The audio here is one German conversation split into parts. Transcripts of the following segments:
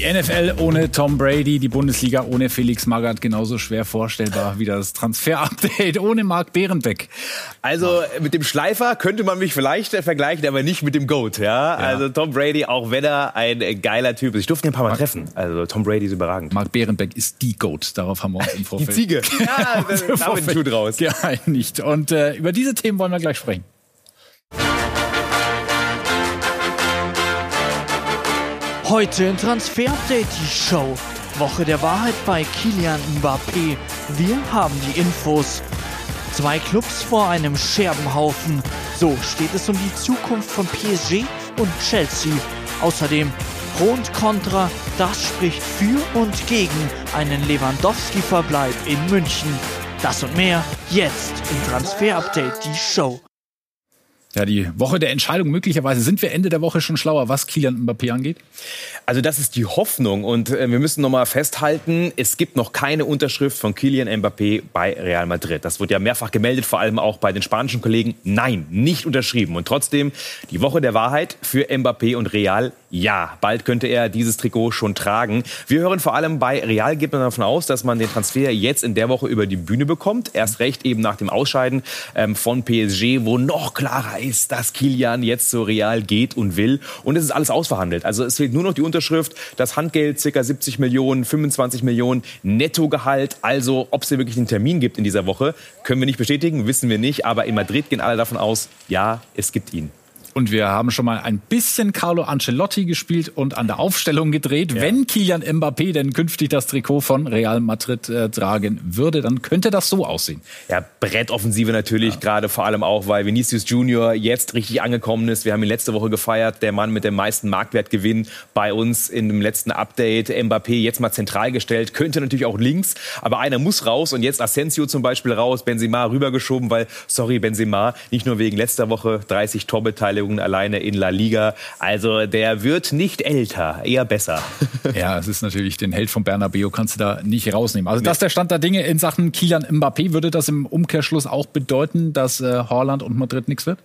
Die NFL ohne Tom Brady, die Bundesliga ohne Felix Magath genauso schwer vorstellbar wie das Transfer-Update ohne Marc Behrenbeck. Also mit dem Schleifer könnte man mich vielleicht vergleichen, aber nicht mit dem Goat. Ja? ja. Also Tom Brady, auch wenn er ein geiler Typ ist. Ich durfte ihn ein paar Mal Mark, treffen. Also Tom Brady ist überragend. Marc Behrenbeck ist die Goat. Darauf haben wir uns im Vorfeld. Die Ziege. Ja, damit tut raus. Geeinigt. Und äh, über diese Themen wollen wir gleich sprechen. Heute in Transfer Update die Show. Woche der Wahrheit bei Kilian Mbappé. Wir haben die Infos. Zwei Clubs vor einem Scherbenhaufen. So steht es um die Zukunft von PSG und Chelsea. Außerdem Pro und Contra, das spricht für und gegen einen Lewandowski-Verbleib in München. Das und mehr jetzt im Transfer Update die Show. Ja, die Woche der Entscheidung. Möglicherweise sind wir Ende der Woche schon schlauer, was Kylian Mbappé angeht. Also das ist die Hoffnung und äh, wir müssen noch mal festhalten, es gibt noch keine Unterschrift von Kylian Mbappé bei Real Madrid. Das wird ja mehrfach gemeldet, vor allem auch bei den spanischen Kollegen. Nein, nicht unterschrieben. Und trotzdem die Woche der Wahrheit für Mbappé und Real. Ja, bald könnte er dieses Trikot schon tragen. Wir hören vor allem bei Real geht man davon aus, dass man den Transfer jetzt in der Woche über die Bühne bekommt. Erst recht eben nach dem Ausscheiden ähm, von PSG, wo noch klarer ist, dass Kilian jetzt zu Real geht und will. Und es ist alles ausverhandelt. Also es fehlt nur noch die Unterschrift, das Handgeld ca. 70 Millionen, 25 Millionen Nettogehalt. Also ob es hier wirklich einen Termin gibt in dieser Woche, können wir nicht bestätigen, wissen wir nicht. Aber in Madrid gehen alle davon aus, ja, es gibt ihn. Und wir haben schon mal ein bisschen Carlo Ancelotti gespielt und an der Aufstellung gedreht. Ja. Wenn Kilian Mbappé denn künftig das Trikot von Real Madrid äh, tragen würde, dann könnte das so aussehen. Ja, Brettoffensive natürlich, ja. gerade vor allem auch, weil Vinicius Junior jetzt richtig angekommen ist. Wir haben ihn letzte Woche gefeiert, der Mann mit dem meisten Marktwertgewinn bei uns in dem letzten Update. Mbappé jetzt mal zentral gestellt, könnte natürlich auch links, aber einer muss raus und jetzt Asensio zum Beispiel raus, Benzema rübergeschoben, weil, sorry Benzema, nicht nur wegen letzter Woche 30 Torbeteiligung Torbeteiligung alleine in La Liga. Also der wird nicht älter, eher besser. Ja, es ist natürlich den Held von Bernabeu kannst du da nicht rausnehmen. Also das ist der Stand der Dinge in Sachen Kilian Mbappé. Würde das im Umkehrschluss auch bedeuten, dass äh, Haaland und Madrid nichts wird?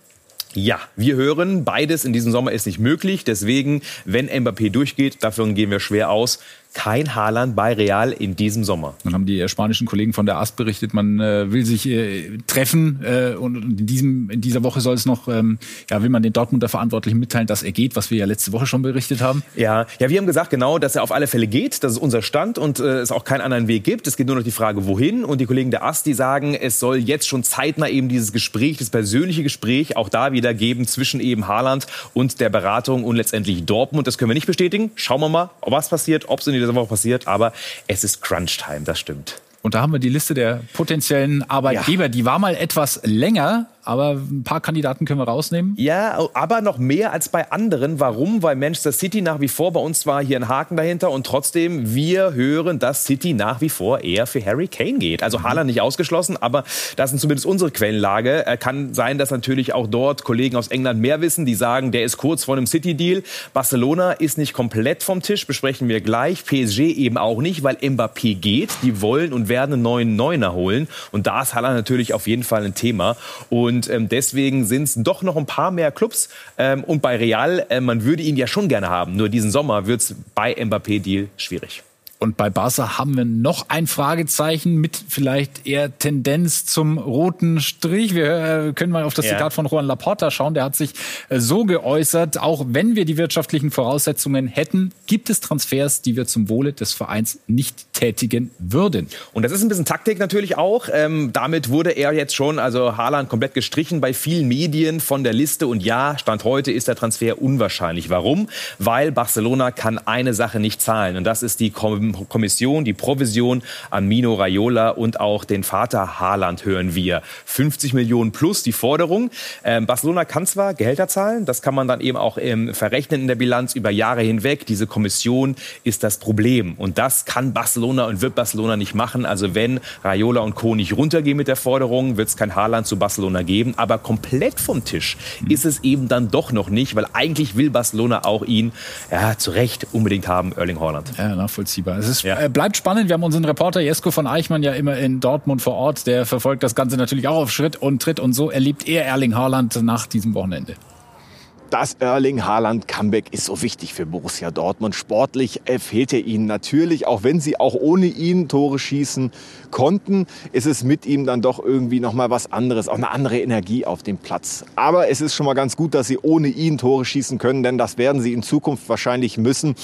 Ja, wir hören, beides in diesem Sommer ist nicht möglich. Deswegen, wenn Mbappé durchgeht, davon gehen wir schwer aus, kein Haaland bei Real in diesem Sommer. Dann haben die spanischen Kollegen von der AST berichtet, man äh, will sich äh, treffen äh, und in, diesem, in dieser Woche soll es noch, ähm, ja, will man den Dortmunder Verantwortlichen mitteilen, dass er geht, was wir ja letzte Woche schon berichtet haben. Ja, ja, wir haben gesagt genau, dass er auf alle Fälle geht, das ist unser Stand und äh, es auch keinen anderen Weg gibt. Es geht nur noch die Frage, wohin und die Kollegen der AST, die sagen, es soll jetzt schon zeitnah eben dieses Gespräch, das persönliche Gespräch auch da wieder geben zwischen eben Haaland und der Beratung und letztendlich Dortmund. Das können wir nicht bestätigen. Schauen wir mal, was passiert, ob es in dieser Woche passiert, aber es ist Crunch-Time, das stimmt. Und da haben wir die Liste der potenziellen Arbeitgeber. Ja. Die war mal etwas länger, aber ein paar Kandidaten können wir rausnehmen. Ja, aber noch mehr als bei anderen. Warum? Weil Manchester City nach wie vor, bei uns war hier ein Haken dahinter und trotzdem, wir hören, dass City nach wie vor eher für Harry Kane geht. Also mhm. Haaland nicht ausgeschlossen, aber das sind zumindest unsere Quellenlage. Kann sein, dass natürlich auch dort Kollegen aus England mehr wissen, die sagen, der ist kurz vor einem City-Deal. Barcelona ist nicht komplett vom Tisch, besprechen wir gleich. PSG eben auch nicht, weil Mbappé geht. Die wollen und werden einen neuen Neuner holen. Und da ist Haaland natürlich auf jeden Fall ein Thema. Und und ähm, deswegen sind es doch noch ein paar mehr Clubs. Ähm, und bei Real, äh, man würde ihn ja schon gerne haben. Nur diesen Sommer wird es bei Mbappé-Deal schwierig. Und bei Barca haben wir noch ein Fragezeichen mit vielleicht eher Tendenz zum roten Strich. Wir äh, können mal auf das ja. Zitat von Juan Laporta schauen. Der hat sich äh, so geäußert, auch wenn wir die wirtschaftlichen Voraussetzungen hätten, gibt es Transfers, die wir zum Wohle des Vereins nicht tätigen würden. Und das ist ein bisschen Taktik natürlich auch. Ähm, damit wurde er jetzt schon, also Haaland, komplett gestrichen bei vielen Medien von der Liste. Und ja, Stand heute ist der Transfer unwahrscheinlich. Warum? Weil Barcelona kann eine Sache nicht zahlen. Und das ist die Kom Kommission, die Provision an Mino Raiola und auch den Vater Haaland hören wir. 50 Millionen plus die Forderung. Ähm, Barcelona kann zwar Gehälter zahlen, das kann man dann eben auch ähm, verrechnen in der Bilanz über Jahre hinweg. Diese Kommission ist das Problem. Und das kann Barcelona und wird Barcelona nicht machen. Also wenn Raiola und Co. nicht runtergehen mit der Forderung, wird es kein Haaland zu Barcelona geben. Aber komplett vom Tisch ist es eben dann doch noch nicht, weil eigentlich will Barcelona auch ihn, ja, zu Recht unbedingt haben, Erling Haaland. Ja, nachvollziehbar. Es ist, ja. äh, bleibt spannend. Wir haben unseren Reporter Jesko von Eichmann ja immer in Dortmund vor Ort. Der verfolgt das Ganze natürlich auch auf Schritt und Tritt. Und so erlebt er Erling Haaland nach diesem Wochenende. Das Erling Haaland Comeback ist so wichtig für Borussia Dortmund. Sportlich fehlt er ihnen natürlich, auch wenn sie auch ohne ihn Tore schießen konnten, ist es mit ihm dann doch irgendwie noch mal was anderes, auch eine andere Energie auf dem Platz. Aber es ist schon mal ganz gut, dass sie ohne ihn Tore schießen können, denn das werden sie in Zukunft wahrscheinlich müssen.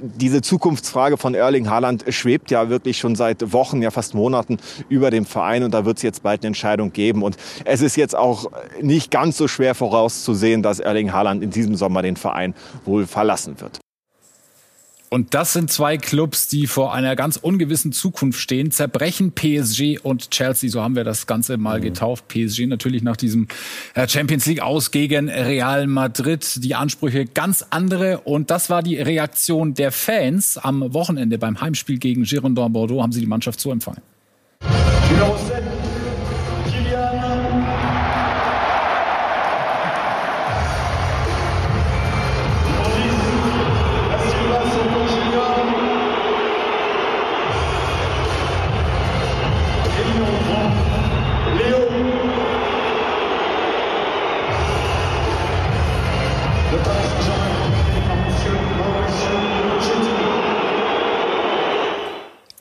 Diese Zukunftsfrage von Erling Haaland schwebt ja wirklich schon seit Wochen, ja fast Monaten über dem Verein und da wird es jetzt bald eine Entscheidung geben und es ist jetzt auch nicht ganz so schwer vorauszusehen, dass Erling Haaland Haaland in diesem Sommer den Verein wohl verlassen wird. Und das sind zwei Clubs, die vor einer ganz ungewissen Zukunft stehen. Zerbrechen PSG und Chelsea, so haben wir das Ganze mal mhm. getauft. PSG natürlich nach diesem äh, Champions League aus gegen Real Madrid. Die Ansprüche ganz andere. Und das war die Reaktion der Fans am Wochenende beim Heimspiel gegen Girondin Bordeaux. Haben sie die Mannschaft so empfangen.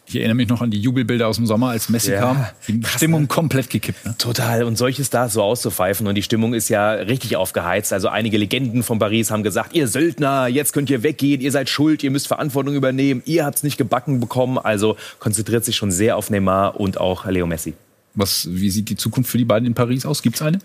Ich erinnere mich noch an die Jubelbilder aus dem Sommer, als Messi ja, kam. Die krass, Stimmung ne? komplett gekippt. Ne? Total. Und solche Stars so auszupfeifen. Und die Stimmung ist ja richtig aufgeheizt. Also einige Legenden von Paris haben gesagt, ihr Söldner, jetzt könnt ihr weggehen, ihr seid schuld, ihr müsst Verantwortung übernehmen, ihr habt es nicht gebacken bekommen. Also konzentriert sich schon sehr auf Neymar und auch Leo Messi. Was, wie sieht die Zukunft für die beiden in Paris aus? Gibt es eine?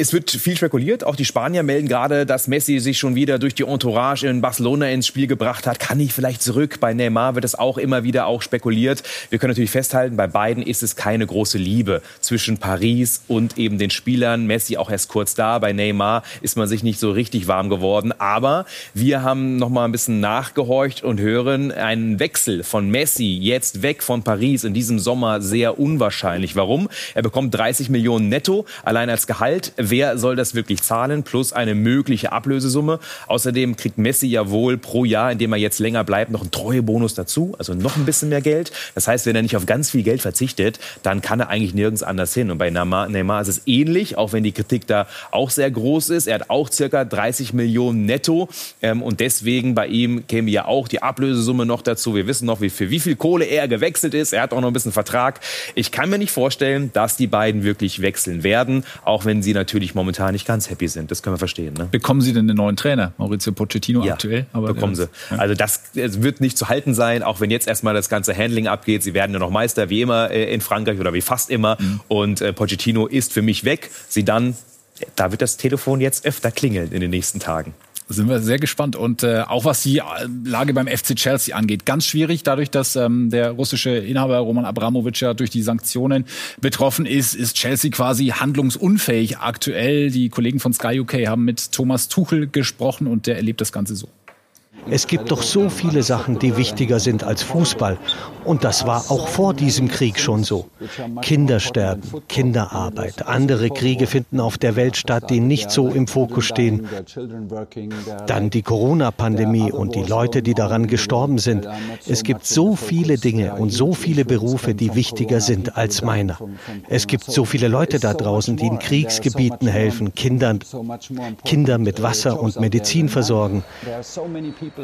Es wird viel spekuliert. Auch die Spanier melden gerade, dass Messi sich schon wieder durch die Entourage in Barcelona ins Spiel gebracht hat. Kann ich vielleicht zurück? Bei Neymar wird es auch immer wieder auch spekuliert. Wir können natürlich festhalten, bei beiden ist es keine große Liebe zwischen Paris und eben den Spielern. Messi auch erst kurz da. Bei Neymar ist man sich nicht so richtig warm geworden. Aber wir haben noch mal ein bisschen nachgehorcht und hören einen Wechsel von Messi jetzt weg von Paris in diesem Sommer sehr unwahrscheinlich. Warum? Er bekommt 30 Millionen netto allein als Gehalt wer soll das wirklich zahlen, plus eine mögliche Ablösesumme. Außerdem kriegt Messi ja wohl pro Jahr, indem er jetzt länger bleibt, noch einen Treuebonus dazu, also noch ein bisschen mehr Geld. Das heißt, wenn er nicht auf ganz viel Geld verzichtet, dann kann er eigentlich nirgends anders hin. Und bei Neymar ist es ähnlich, auch wenn die Kritik da auch sehr groß ist. Er hat auch circa 30 Millionen netto ähm, und deswegen bei ihm käme ja auch die Ablösesumme noch dazu. Wir wissen noch, wie, für wie viel Kohle er gewechselt ist. Er hat auch noch ein bisschen Vertrag. Ich kann mir nicht vorstellen, dass die beiden wirklich wechseln werden, auch wenn sie natürlich natürlich momentan nicht ganz happy sind. Das können wir verstehen. Ne? Bekommen Sie denn einen neuen Trainer? Maurizio Pochettino ja, aktuell? Aber bekommen Sie. Ja. Also das wird nicht zu halten sein, auch wenn jetzt erstmal das ganze Handling abgeht. Sie werden ja noch Meister, wie immer äh, in Frankreich oder wie fast immer. Mhm. Und äh, Pochettino ist für mich weg. Sie dann, da wird das Telefon jetzt öfter klingeln in den nächsten Tagen sind wir sehr gespannt. Und äh, auch was die äh, Lage beim FC Chelsea angeht, ganz schwierig, dadurch, dass ähm, der russische Inhaber Roman Abramowitsch ja durch die Sanktionen betroffen ist, ist Chelsea quasi handlungsunfähig aktuell. Die Kollegen von Sky UK haben mit Thomas Tuchel gesprochen und der erlebt das Ganze so. Es gibt doch so viele Sachen, die wichtiger sind als Fußball. Und das war auch vor diesem Krieg schon so. Kinder sterben, Kinderarbeit, andere Kriege finden auf der Welt statt, die nicht so im Fokus stehen. Dann die Corona-Pandemie und die Leute, die daran gestorben sind. Es gibt so viele Dinge und so viele Berufe, die wichtiger sind als meiner. Es gibt so viele Leute da draußen, die in Kriegsgebieten helfen, Kindern, Kinder mit Wasser und Medizin versorgen.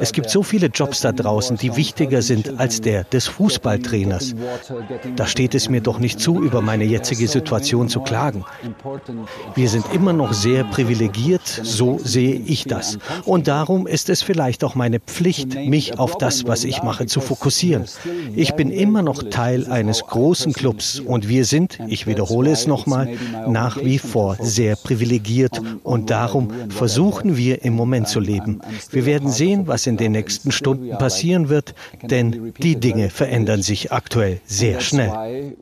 Es gibt so viele Jobs da draußen, die wichtiger sind als der des Fußballtrainers. Da steht es mir doch nicht zu, über meine jetzige Situation zu klagen. Wir sind immer noch sehr privilegiert, so sehe ich das. Und darum ist es vielleicht auch meine Pflicht, mich auf das, was ich mache, zu fokussieren. Ich bin immer noch Teil eines großen Clubs und wir sind, ich wiederhole es nochmal, nach wie vor sehr privilegiert und darum versuchen wir im Moment zu leben. Wir werden sehen, was was in den nächsten Stunden passieren wird, denn die Dinge verändern sich aktuell sehr schnell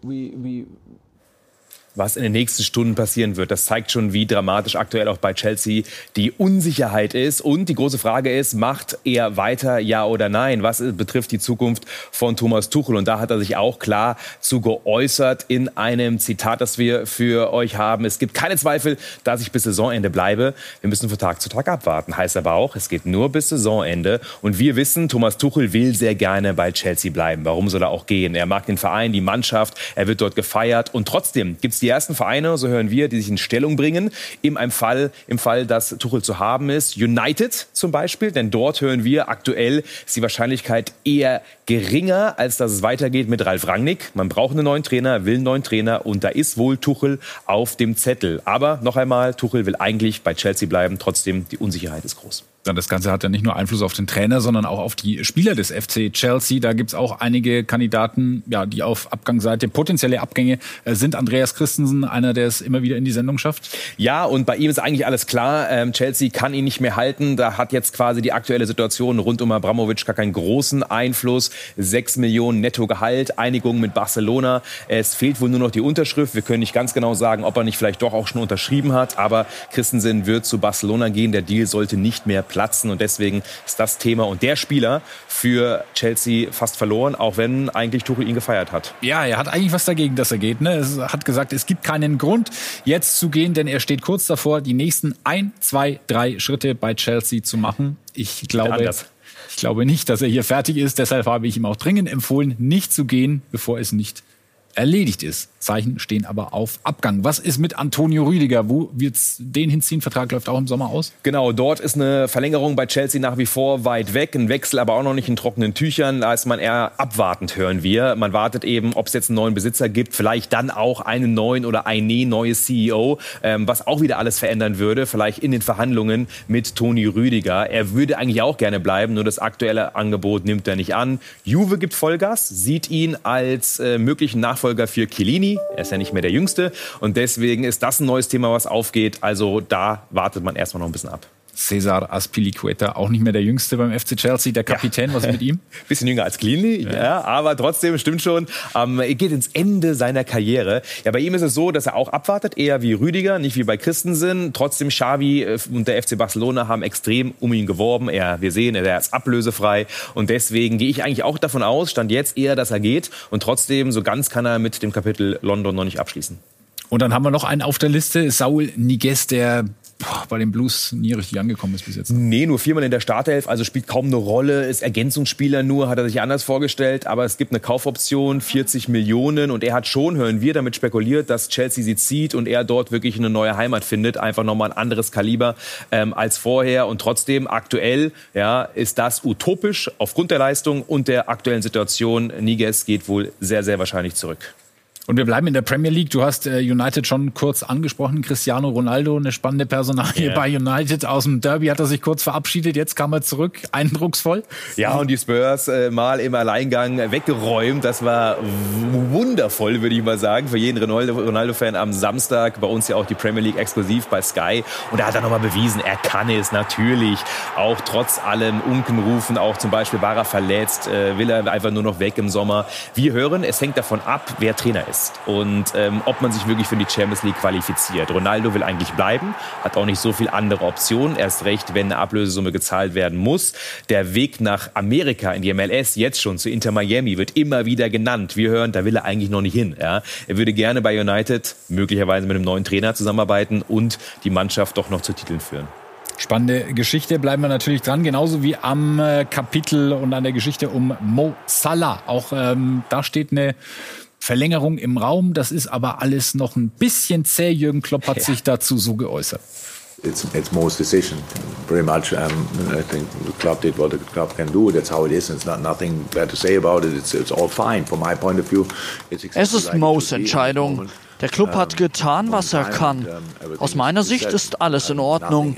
was in den nächsten Stunden passieren wird. Das zeigt schon, wie dramatisch aktuell auch bei Chelsea die Unsicherheit ist. Und die große Frage ist, macht er weiter, ja oder nein? Was betrifft die Zukunft von Thomas Tuchel? Und da hat er sich auch klar zu geäußert in einem Zitat, das wir für euch haben. Es gibt keine Zweifel, dass ich bis Saisonende bleibe. Wir müssen von Tag zu Tag abwarten. Heißt aber auch, es geht nur bis Saisonende. Und wir wissen, Thomas Tuchel will sehr gerne bei Chelsea bleiben. Warum soll er auch gehen? Er mag den Verein, die Mannschaft, er wird dort gefeiert. Und trotzdem gibt es die ersten Vereine, so hören wir, die sich in Stellung bringen, im Fall, im Fall, dass Tuchel zu haben ist. United zum Beispiel, denn dort hören wir, aktuell ist die Wahrscheinlichkeit eher geringer, als dass es weitergeht mit Ralf Rangnick. Man braucht einen neuen Trainer, will einen neuen Trainer und da ist wohl Tuchel auf dem Zettel. Aber noch einmal, Tuchel will eigentlich bei Chelsea bleiben. Trotzdem, die Unsicherheit ist groß. Das Ganze hat ja nicht nur Einfluss auf den Trainer, sondern auch auf die Spieler des FC Chelsea. Da gibt's auch einige Kandidaten, ja, die auf Abgangsseite, potenzielle Abgänge äh, sind. Andreas Christensen, einer, der es immer wieder in die Sendung schafft. Ja, und bei ihm ist eigentlich alles klar. Ähm, Chelsea kann ihn nicht mehr halten. Da hat jetzt quasi die aktuelle Situation rund um Abramovic gar keinen großen Einfluss. Sechs Millionen Nettogehalt, Einigung mit Barcelona. Es fehlt wohl nur noch die Unterschrift. Wir können nicht ganz genau sagen, ob er nicht vielleicht doch auch schon unterschrieben hat. Aber Christensen wird zu Barcelona gehen. Der Deal sollte nicht mehr platzen. Und deswegen ist das Thema und der Spieler für Chelsea fast verloren, auch wenn eigentlich Tuchel ihn gefeiert hat. Ja, er hat eigentlich was dagegen, dass er geht. Ne? Er hat gesagt, es gibt keinen Grund, jetzt zu gehen, denn er steht kurz davor, die nächsten ein, zwei, drei Schritte bei Chelsea zu machen. Ich glaube, ich glaube nicht, dass er hier fertig ist. Deshalb habe ich ihm auch dringend empfohlen, nicht zu gehen, bevor es nicht erledigt ist. Zeichen stehen aber auf Abgang. Was ist mit Antonio Rüdiger? Wo wird's den hinziehen? Vertrag läuft auch im Sommer aus. Genau, dort ist eine Verlängerung bei Chelsea nach wie vor weit weg. Ein Wechsel aber auch noch nicht in trockenen Tüchern. Da ist man eher abwartend, hören wir. Man wartet eben, ob es jetzt einen neuen Besitzer gibt. Vielleicht dann auch einen neuen oder eine neue CEO, ähm, was auch wieder alles verändern würde. Vielleicht in den Verhandlungen mit Toni Rüdiger. Er würde eigentlich auch gerne bleiben, nur das aktuelle Angebot nimmt er nicht an. Juve gibt Vollgas, sieht ihn als äh, möglichen Nachfolger für Chiellini. Er ist ja nicht mehr der Jüngste. Und deswegen ist das ein neues Thema, was aufgeht. Also da wartet man erstmal noch ein bisschen ab. Cesar Aspilicueta, auch nicht mehr der Jüngste beim FC Chelsea, der Kapitän, ja. was ist mit ihm? Bisschen jünger als Klini, ja. ja. aber trotzdem stimmt schon, ähm, er geht ins Ende seiner Karriere. Ja, bei ihm ist es so, dass er auch abwartet, eher wie Rüdiger, nicht wie bei Christensen. Trotzdem Xavi äh, und der FC Barcelona haben extrem um ihn geworben. Er, wir sehen, er ist ablösefrei und deswegen gehe ich eigentlich auch davon aus, stand jetzt eher, dass er geht und trotzdem so ganz kann er mit dem Kapitel London noch nicht abschließen. Und dann haben wir noch einen auf der Liste, Saul Niguez, der bei den Blues nie richtig angekommen ist bis jetzt. Nee, nur viermal in der Startelf, also spielt kaum eine Rolle, ist Ergänzungsspieler nur, hat er sich anders vorgestellt, aber es gibt eine Kaufoption, 40 Millionen und er hat schon, hören wir, damit spekuliert, dass Chelsea sie zieht und er dort wirklich eine neue Heimat findet, einfach nochmal ein anderes Kaliber ähm, als vorher und trotzdem aktuell ja, ist das utopisch aufgrund der Leistung und der aktuellen Situation. Niguez geht wohl sehr, sehr wahrscheinlich zurück. Und wir bleiben in der Premier League. Du hast äh, United schon kurz angesprochen. Cristiano Ronaldo, eine spannende Personalie yeah. bei United. Aus dem Derby hat er sich kurz verabschiedet. Jetzt kam er zurück. Eindrucksvoll. Ja, und die Spurs äh, mal im Alleingang weggeräumt. Das war wundervoll, würde ich mal sagen, für jeden Ronaldo-Fan am Samstag. Bei uns ja auch die Premier League exklusiv bei Sky. Und da hat er nochmal bewiesen, er kann es natürlich. Auch trotz allem Unkenrufen, auch zum Beispiel war er verletzt, äh, will er einfach nur noch weg im Sommer. Wir hören, es hängt davon ab, wer Trainer ist ist und ähm, ob man sich wirklich für die Champions League qualifiziert. Ronaldo will eigentlich bleiben, hat auch nicht so viel andere Optionen, erst recht, wenn eine Ablösesumme gezahlt werden muss. Der Weg nach Amerika in die MLS jetzt schon zu Inter Miami wird immer wieder genannt. Wir hören, da will er eigentlich noch nicht hin. Ja. Er würde gerne bei United möglicherweise mit einem neuen Trainer zusammenarbeiten und die Mannschaft doch noch zu Titeln führen. Spannende Geschichte, bleiben wir natürlich dran, genauso wie am äh, Kapitel und an der Geschichte um Mo Salah. Auch ähm, da steht eine Verlängerung im Raum. Das ist aber alles noch ein bisschen zäh. Jürgen Klopp hat ja. sich dazu so geäußert. It's, it's Mo's decision, pretty much. Um, I think the club did what the club can do. That's how it is. It's not nothing bad to say about it. It's, it's all fine from my point of view. es ist Mo's Entscheidung. Der Club hat getan, was er kann. Aus meiner Sicht ist alles in Ordnung.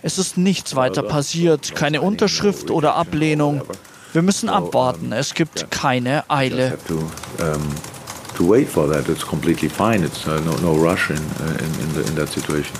Es ist nichts weiter passiert, keine Unterschrift oder Ablehnung. Wir müssen abwarten. Es gibt keine Eile to wait for that. It's completely fine. It's uh, no, no rush in, uh, in, in, the, in that situation.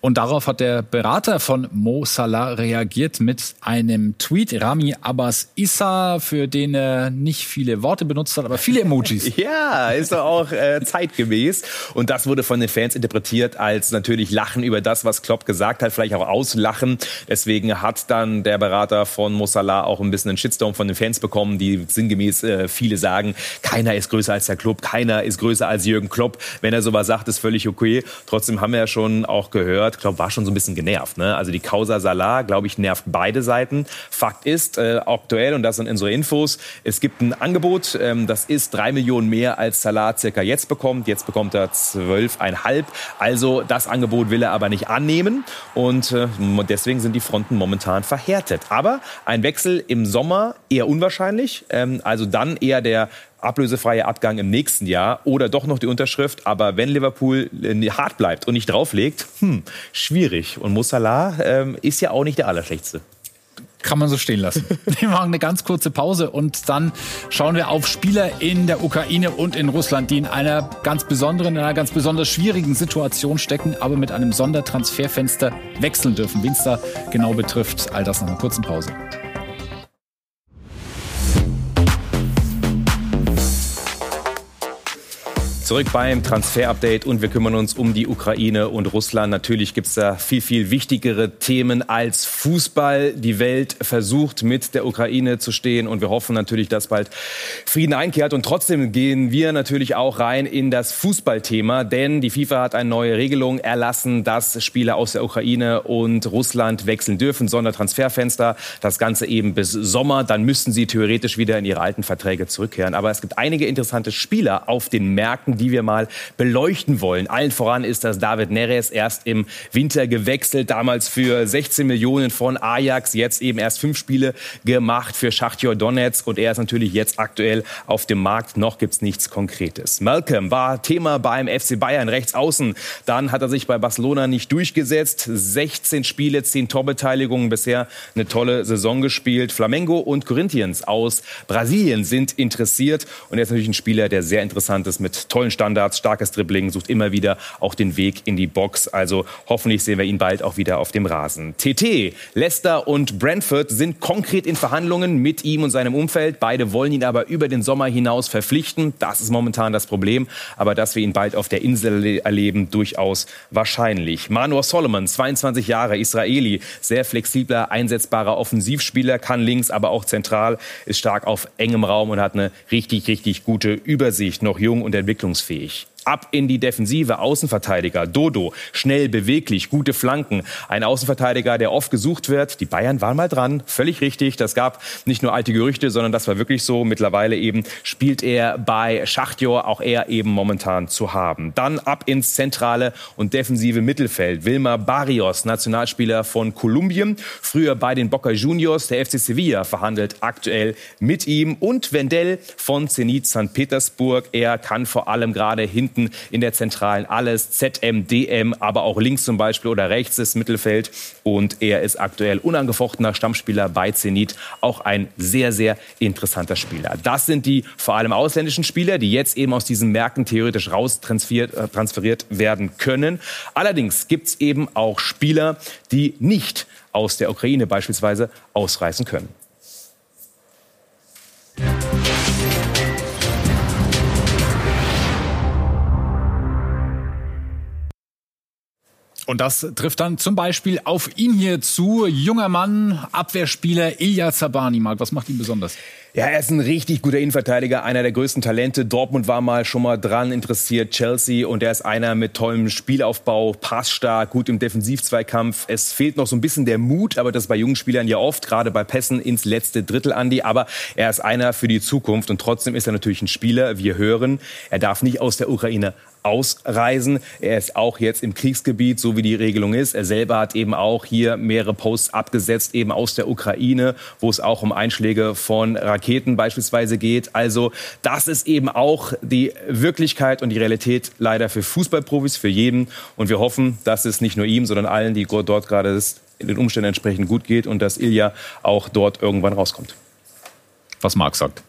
Und darauf hat der Berater von Mo Salah reagiert mit einem Tweet. Rami Abbas Issa, für den er nicht viele Worte benutzt hat, aber viele Emojis. ja, ist doch auch äh, zeitgemäß. Und das wurde von den Fans interpretiert als natürlich Lachen über das, was Klopp gesagt hat, vielleicht auch auslachen. Deswegen hat dann der Berater von Mo Salah auch ein bisschen einen Shitstorm von den Fans bekommen, die sinngemäß äh, viele sagen, keiner ist größer als der Club, keiner ist größer als Jürgen Klopp. Wenn er sowas sagt, ist völlig okay. Trotzdem haben wir ja schon auch gehört, gehört, glaube war schon so ein bisschen genervt. Ne? Also die Causa Salah, glaube ich, nervt beide Seiten. Fakt ist, äh, aktuell, und das sind unsere Infos, es gibt ein Angebot, ähm, das ist drei Millionen mehr als Salah circa jetzt bekommt. Jetzt bekommt er zwölfeinhalb. Also das Angebot will er aber nicht annehmen und äh, deswegen sind die Fronten momentan verhärtet. Aber ein Wechsel im Sommer eher unwahrscheinlich. Ähm, also dann eher der ablösefreie Abgang im nächsten Jahr oder doch noch die Unterschrift. Aber wenn Liverpool äh, hart bleibt und nicht drauflegt, hm, schwierig. Und Musala ähm, ist ja auch nicht der Allerschlechteste. Kann man so stehen lassen. Wir machen eine ganz kurze Pause und dann schauen wir auf Spieler in der Ukraine und in Russland, die in einer ganz besonderen, in einer ganz besonders schwierigen Situation stecken, aber mit einem Sondertransferfenster wechseln dürfen. Wen es da genau betrifft, all das nach einer kurzen Pause. Zurück beim Transfer-Update und wir kümmern uns um die Ukraine und Russland. Natürlich gibt es da viel, viel wichtigere Themen als Fußball. Die Welt versucht mit der Ukraine zu stehen und wir hoffen natürlich, dass bald Frieden einkehrt. Und trotzdem gehen wir natürlich auch rein in das Fußballthema, denn die FIFA hat eine neue Regelung erlassen, dass Spieler aus der Ukraine und Russland wechseln dürfen, Sondertransferfenster. Das Ganze eben bis Sommer. Dann müssten sie theoretisch wieder in ihre alten Verträge zurückkehren. Aber es gibt einige interessante Spieler auf den Märkten, die wir mal beleuchten wollen. Allen voran ist das David Neres erst im Winter gewechselt, damals für 16 Millionen von Ajax, jetzt eben erst fünf Spiele gemacht für Schachtjor Donetsk und er ist natürlich jetzt aktuell auf dem Markt. Noch gibt's nichts Konkretes. Malcolm war Thema beim FC Bayern rechts außen. Dann hat er sich bei Barcelona nicht durchgesetzt. 16 Spiele, 10 Torbeteiligungen, bisher eine tolle Saison gespielt. Flamengo und Corinthians aus Brasilien sind interessiert und er ist natürlich ein Spieler, der sehr interessant ist mit tollen Standards, starkes Dribbling, sucht immer wieder auch den Weg in die Box. Also hoffentlich sehen wir ihn bald auch wieder auf dem Rasen. TT, Leicester und Brentford sind konkret in Verhandlungen mit ihm und seinem Umfeld. Beide wollen ihn aber über den Sommer hinaus verpflichten. Das ist momentan das Problem. Aber dass wir ihn bald auf der Insel erleben, durchaus wahrscheinlich. Manor Solomon, 22 Jahre, Israeli, sehr flexibler, einsetzbarer Offensivspieler, kann links, aber auch zentral, ist stark auf engem Raum und hat eine richtig, richtig gute Übersicht. Noch jung und entwicklungsfähig handlungsfähig ab in die Defensive. Außenverteidiger, Dodo, schnell, beweglich, gute Flanken. Ein Außenverteidiger, der oft gesucht wird. Die Bayern waren mal dran, völlig richtig. Das gab nicht nur alte Gerüchte, sondern das war wirklich so. Mittlerweile eben spielt er bei Schachtjor, auch er eben momentan zu haben. Dann ab ins zentrale und defensive Mittelfeld. Wilmar Barrios, Nationalspieler von Kolumbien, früher bei den Boca Juniors. Der FC Sevilla verhandelt aktuell mit ihm. Und Wendell von Zenit St. Petersburg. Er kann vor allem gerade hinten hinten in der Zentralen alles, ZM, DM, aber auch links zum Beispiel oder rechts das Mittelfeld. Und er ist aktuell unangefochtener Stammspieler bei Zenit, auch ein sehr, sehr interessanter Spieler. Das sind die vor allem ausländischen Spieler, die jetzt eben aus diesen Märkten theoretisch raus transferiert, äh, transferiert werden können. Allerdings gibt es eben auch Spieler, die nicht aus der Ukraine beispielsweise ausreisen können. Und das trifft dann zum Beispiel auf ihn hier zu. Junger Mann, Abwehrspieler Ilya Zabani. Marc, was macht ihn besonders? Ja, er ist ein richtig guter Innenverteidiger, einer der größten Talente. Dortmund war mal schon mal dran interessiert, Chelsea. Und er ist einer mit tollem Spielaufbau, passstark, gut im Defensivzweikampf. Es fehlt noch so ein bisschen der Mut, aber das bei jungen Spielern ja oft, gerade bei Pässen ins letzte Drittel, Andi. Aber er ist einer für die Zukunft und trotzdem ist er natürlich ein Spieler. Wir hören, er darf nicht aus der Ukraine ausreisen. Er ist auch jetzt im Kriegsgebiet, so wie die Regelung ist. Er selber hat eben auch hier mehrere Posts abgesetzt, eben aus der Ukraine, wo es auch um Einschläge von Raketen beispielsweise geht. Also das ist eben auch die Wirklichkeit und die Realität leider für Fußballprofis, für jeden. Und wir hoffen, dass es nicht nur ihm, sondern allen, die dort gerade in den Umständen entsprechend gut geht und dass Ilja auch dort irgendwann rauskommt. Was Marc sagt.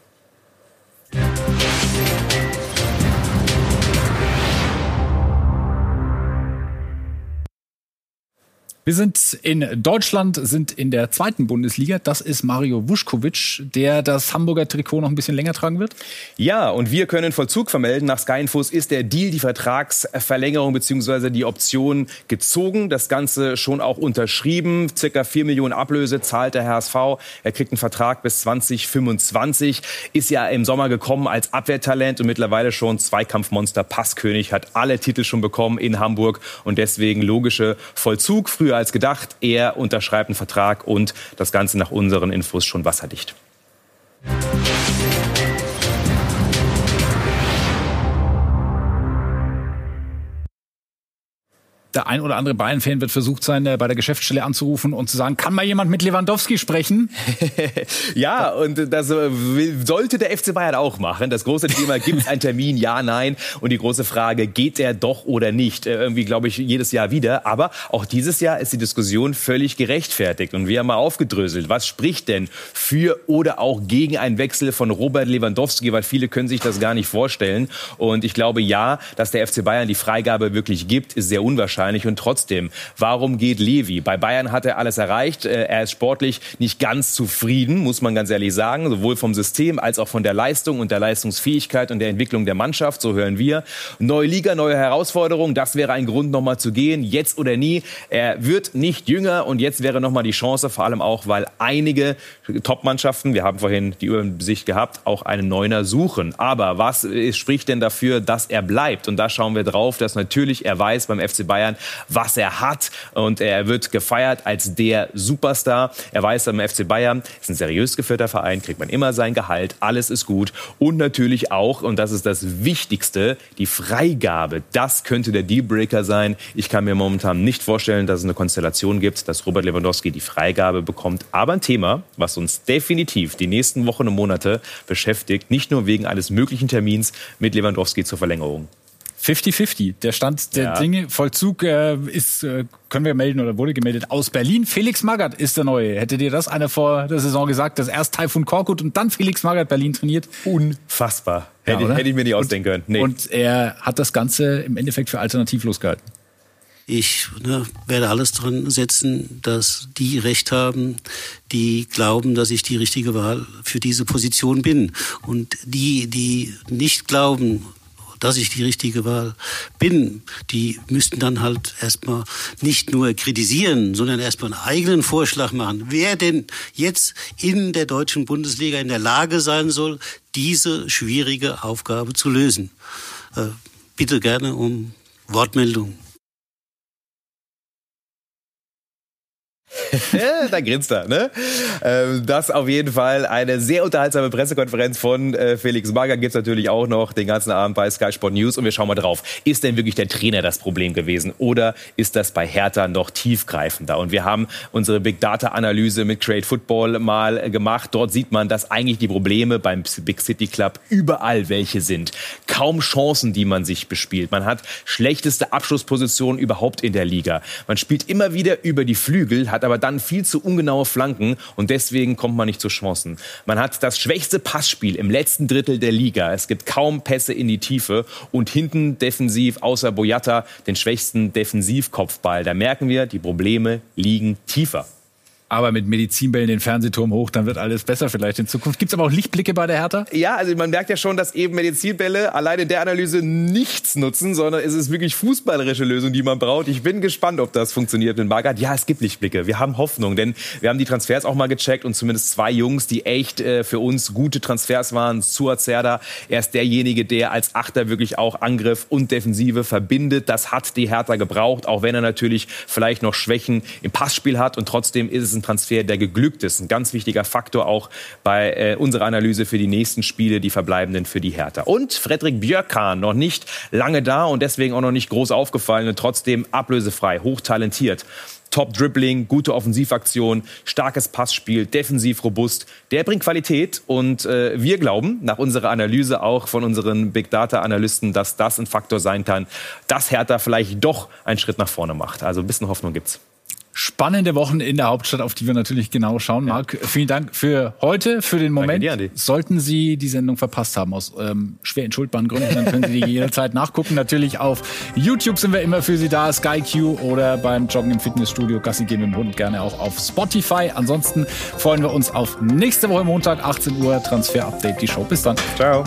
Wir sind in Deutschland, sind in der zweiten Bundesliga. Das ist Mario Vuskovic, der das Hamburger Trikot noch ein bisschen länger tragen wird. Ja, und wir können Vollzug vermelden. Nach Sky Infos ist der Deal, die Vertragsverlängerung bzw. die Option gezogen. Das Ganze schon auch unterschrieben. Circa 4 Millionen Ablöse zahlt der HSV. Er kriegt einen Vertrag bis 2025. Ist ja im Sommer gekommen als Abwehrtalent und mittlerweile schon Zweikampfmonster, Passkönig, hat alle Titel schon bekommen in Hamburg und deswegen logische Vollzug. Früher als gedacht. Er unterschreibt einen Vertrag und das Ganze nach unseren Infos schon wasserdicht. Der ein oder andere Bayern-Fan wird versucht sein, äh, bei der Geschäftsstelle anzurufen und zu sagen, kann mal jemand mit Lewandowski sprechen? ja, und das äh, sollte der FC Bayern auch machen. Das große Thema, gibt es einen Termin? Ja, nein. Und die große Frage, geht er doch oder nicht? Äh, irgendwie, glaube ich, jedes Jahr wieder. Aber auch dieses Jahr ist die Diskussion völlig gerechtfertigt. Und wir haben mal aufgedröselt, was spricht denn für oder auch gegen einen Wechsel von Robert Lewandowski? Weil viele können sich das gar nicht vorstellen. Und ich glaube, ja, dass der FC Bayern die Freigabe wirklich gibt, ist sehr unwahrscheinlich wahrscheinlich. Und trotzdem, warum geht Levi? Bei Bayern hat er alles erreicht. Äh, er ist sportlich nicht ganz zufrieden, muss man ganz ehrlich sagen, sowohl vom System als auch von der Leistung und der Leistungsfähigkeit und der Entwicklung der Mannschaft. So hören wir. Neue Liga, neue Herausforderung. Das wäre ein Grund, nochmal zu gehen. Jetzt oder nie. Er wird nicht jünger und jetzt wäre nochmal die Chance, vor allem auch, weil einige Top-Mannschaften, wir haben vorhin die Übersicht gehabt, auch einen Neuner suchen. Aber was spricht denn dafür, dass er bleibt? Und da schauen wir drauf, dass natürlich er weiß beim FC Bayern, was er hat. Und er wird gefeiert als der Superstar. Er weiß am FC Bayern, ist ein seriös geführter Verein, kriegt man immer sein Gehalt, alles ist gut. Und natürlich auch, und das ist das Wichtigste, die Freigabe. Das könnte der Dealbreaker sein. Ich kann mir momentan nicht vorstellen, dass es eine Konstellation gibt, dass Robert Lewandowski die Freigabe bekommt. Aber ein Thema, was uns definitiv die nächsten Wochen und Monate beschäftigt, nicht nur wegen eines möglichen Termins mit Lewandowski zur Verlängerung. 50-50. Der Stand der ja. Dinge, Vollzug äh, ist, äh, können wir melden oder wurde gemeldet, aus Berlin. Felix Magath ist der Neue. Hätte dir das einer vor der Saison gesagt, dass erst Taifun Korkut und dann Felix Magath Berlin trainiert? Unfassbar. Ja, hätte, hätte, ich mir nicht ausdenken können. Nee. Und er hat das Ganze im Endeffekt für alternativlos gehalten. Ich ne, werde alles dran setzen, dass die Recht haben, die glauben, dass ich die richtige Wahl für diese Position bin. Und die, die nicht glauben dass ich die richtige Wahl bin, die müssten dann halt erstmal nicht nur kritisieren, sondern erstmal einen eigenen Vorschlag machen, wer denn jetzt in der deutschen Bundesliga in der Lage sein soll, diese schwierige Aufgabe zu lösen. Äh, bitte gerne um Wortmeldung. da grinst er, ne? Ähm, das auf jeden Fall eine sehr unterhaltsame Pressekonferenz von äh, Felix Magath. Gibt es natürlich auch noch den ganzen Abend bei Sky Sport News. Und wir schauen mal drauf. Ist denn wirklich der Trainer das Problem gewesen? Oder ist das bei Hertha noch tiefgreifender? Und wir haben unsere Big Data Analyse mit Create Football mal gemacht. Dort sieht man, dass eigentlich die Probleme beim Big City Club überall welche sind. Kaum Chancen, die man sich bespielt. Man hat schlechteste Abschlusspositionen überhaupt in der Liga. Man spielt immer wieder über die Flügel, hat aber dann viel zu ungenaue Flanken und deswegen kommt man nicht zu Chancen. Man hat das schwächste Passspiel im letzten Drittel der Liga. Es gibt kaum Pässe in die Tiefe und hinten defensiv außer Boyata den schwächsten Defensivkopfball. Da merken wir, die Probleme liegen tiefer aber mit Medizinbällen den Fernsehturm hoch, dann wird alles besser vielleicht in Zukunft. Gibt es aber auch Lichtblicke bei der Hertha? Ja, also man merkt ja schon, dass eben Medizinbälle allein in der Analyse nichts nutzen, sondern es ist wirklich fußballerische Lösung, die man braucht. Ich bin gespannt, ob das funktioniert mit Magath. Ja, es gibt Lichtblicke. Wir haben Hoffnung, denn wir haben die Transfers auch mal gecheckt und zumindest zwei Jungs, die echt äh, für uns gute Transfers waren. Suat Serda, er ist derjenige, der als Achter wirklich auch Angriff und Defensive verbindet. Das hat die Hertha gebraucht, auch wenn er natürlich vielleicht noch Schwächen im Passspiel hat und trotzdem ist es ein Transfer, der geglückt ist. Ein ganz wichtiger Faktor auch bei äh, unserer Analyse für die nächsten Spiele, die verbleibenden für die Hertha. Und Frederik Björkan, noch nicht lange da und deswegen auch noch nicht groß aufgefallen und trotzdem ablösefrei, hochtalentiert. Top-Dribbling, gute Offensivaktion, starkes Passspiel, defensiv robust. Der bringt Qualität und äh, wir glauben, nach unserer Analyse auch von unseren Big Data-Analysten, dass das ein Faktor sein kann, dass Hertha vielleicht doch einen Schritt nach vorne macht. Also ein bisschen Hoffnung gibt's. Spannende Wochen in der Hauptstadt, auf die wir natürlich genau schauen. Marc, vielen Dank für heute, für den Moment. Dir. Sollten Sie die Sendung verpasst haben aus ähm, schwer entschuldbaren Gründen, dann können Sie die jederzeit nachgucken. Natürlich auf YouTube sind wir immer für Sie da, SkyQ oder beim Joggen im Fitnessstudio, Gassi gehen mit dem Hund, gerne auch auf Spotify. Ansonsten freuen wir uns auf nächste Woche Montag, 18 Uhr, Transfer Update, die Show. Bis dann. Ciao.